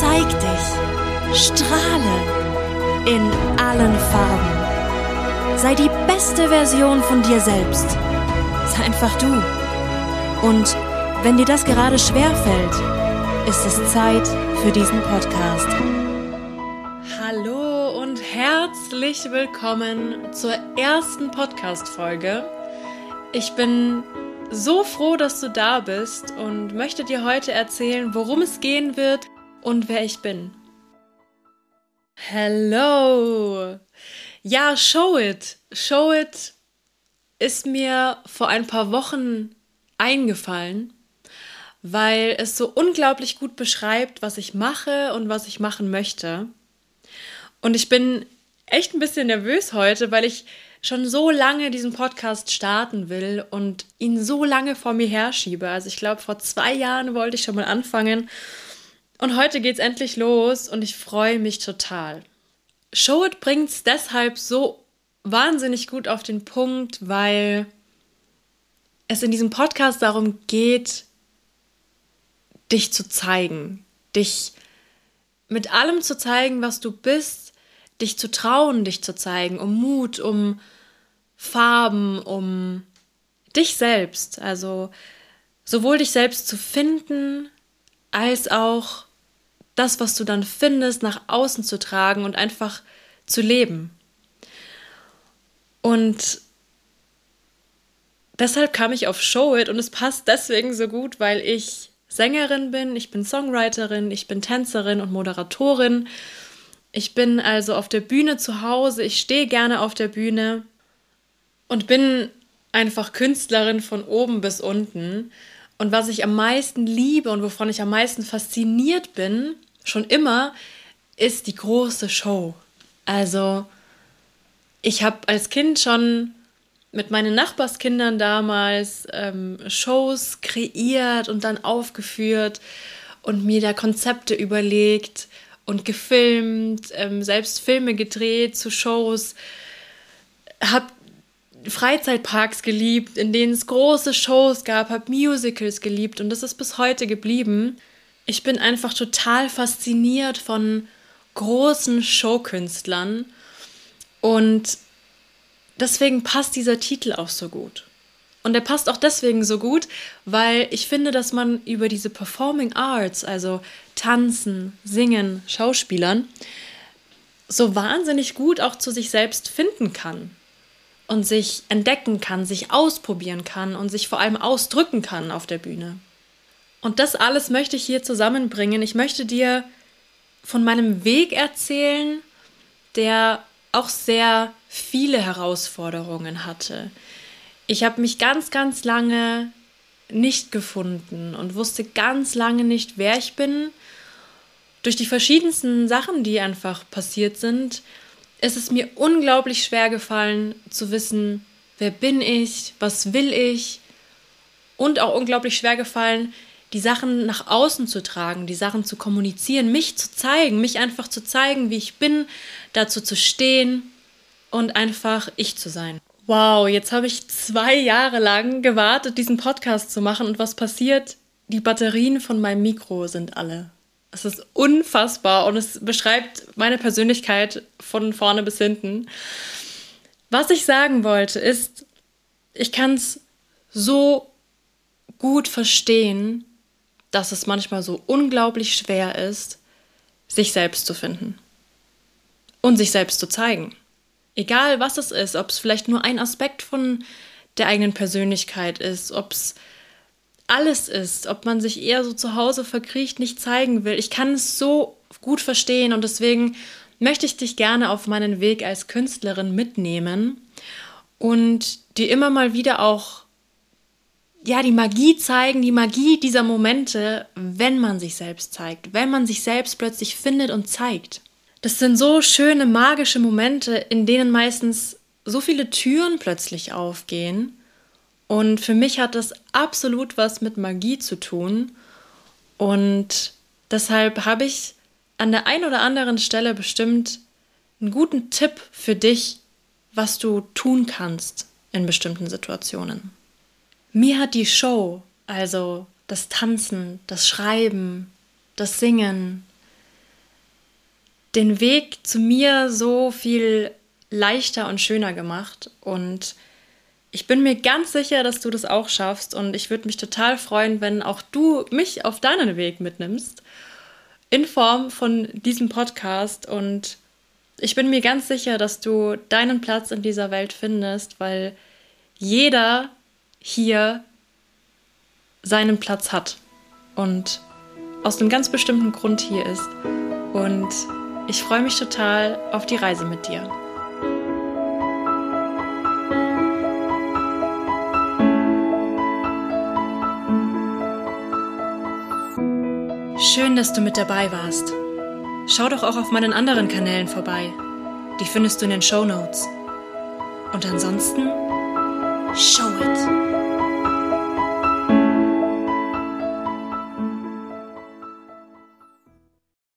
Zeig dich. Strahle. In allen Farben. Sei die beste Version von dir selbst. Sei einfach du. Und wenn dir das gerade schwer fällt, ist es Zeit für diesen Podcast. Hallo und herzlich willkommen zur ersten Podcast-Folge. Ich bin so froh, dass du da bist und möchte dir heute erzählen, worum es gehen wird und wer ich bin. Hello! Ja, Show It. Show It ist mir vor ein paar Wochen eingefallen, weil es so unglaublich gut beschreibt, was ich mache und was ich machen möchte. Und ich bin echt ein bisschen nervös heute, weil ich schon so lange diesen Podcast starten will und ihn so lange vor mir herschiebe. Also ich glaube, vor zwei Jahren wollte ich schon mal anfangen und heute geht's endlich los und ich freue mich total. Show It bringt's deshalb so wahnsinnig gut auf den Punkt, weil es in diesem Podcast darum geht, dich zu zeigen, dich mit allem zu zeigen, was du bist, dich zu trauen, dich zu zeigen, um Mut, um Farben, um dich selbst, also sowohl dich selbst zu finden, als auch das, was du dann findest, nach außen zu tragen und einfach zu leben. Und deshalb kam ich auf Show It und es passt deswegen so gut, weil ich Sängerin bin, ich bin Songwriterin, ich bin Tänzerin und Moderatorin. Ich bin also auf der Bühne zu Hause, ich stehe gerne auf der Bühne und bin einfach Künstlerin von oben bis unten. Und was ich am meisten liebe und wovon ich am meisten fasziniert bin, schon immer, ist die große Show. Also, ich habe als Kind schon mit meinen Nachbarskindern damals ähm, Shows kreiert und dann aufgeführt und mir da Konzepte überlegt und gefilmt, ähm, selbst Filme gedreht zu Shows, habe Freizeitparks geliebt, in denen es große Shows gab, habe Musicals geliebt und das ist bis heute geblieben. Ich bin einfach total fasziniert von großen Showkünstlern und deswegen passt dieser Titel auch so gut. Und er passt auch deswegen so gut, weil ich finde, dass man über diese Performing Arts, also Tanzen, Singen, Schauspielern, so wahnsinnig gut auch zu sich selbst finden kann und sich entdecken kann, sich ausprobieren kann und sich vor allem ausdrücken kann auf der Bühne. Und das alles möchte ich hier zusammenbringen. Ich möchte dir von meinem Weg erzählen, der auch sehr viele Herausforderungen hatte. Ich habe mich ganz, ganz lange nicht gefunden und wusste ganz lange nicht, wer ich bin. Durch die verschiedensten Sachen, die einfach passiert sind, ist es mir unglaublich schwer gefallen zu wissen, wer bin ich, was will ich und auch unglaublich schwer gefallen, die Sachen nach außen zu tragen, die Sachen zu kommunizieren, mich zu zeigen, mich einfach zu zeigen, wie ich bin, dazu zu stehen und einfach ich zu sein. Wow, jetzt habe ich zwei Jahre lang gewartet, diesen Podcast zu machen und was passiert? Die Batterien von meinem Mikro sind alle. Es ist unfassbar und es beschreibt meine Persönlichkeit von vorne bis hinten. Was ich sagen wollte ist, ich kann es so gut verstehen, dass es manchmal so unglaublich schwer ist, sich selbst zu finden und sich selbst zu zeigen. Egal was es ist, ob es vielleicht nur ein Aspekt von der eigenen Persönlichkeit ist, ob es alles ist, ob man sich eher so zu Hause verkriecht, nicht zeigen will. Ich kann es so gut verstehen und deswegen möchte ich dich gerne auf meinen Weg als Künstlerin mitnehmen und dir immer mal wieder auch ja, die Magie zeigen, die Magie dieser Momente, wenn man sich selbst zeigt, wenn man sich selbst plötzlich findet und zeigt. Das sind so schöne magische Momente, in denen meistens so viele Türen plötzlich aufgehen. Und für mich hat das absolut was mit Magie zu tun. Und deshalb habe ich an der einen oder anderen Stelle bestimmt einen guten Tipp für dich, was du tun kannst in bestimmten Situationen. Mir hat die Show, also das Tanzen, das Schreiben, das Singen, den Weg zu mir so viel leichter und schöner gemacht. Und ich bin mir ganz sicher, dass du das auch schaffst. Und ich würde mich total freuen, wenn auch du mich auf deinen Weg mitnimmst. In Form von diesem Podcast. Und ich bin mir ganz sicher, dass du deinen Platz in dieser Welt findest, weil jeder hier seinen Platz hat und aus einem ganz bestimmten Grund hier ist. Und ich freue mich total auf die Reise mit dir. Schön, dass du mit dabei warst. Schau doch auch auf meinen anderen Kanälen vorbei. Die findest du in den Show Notes. Und ansonsten, show it!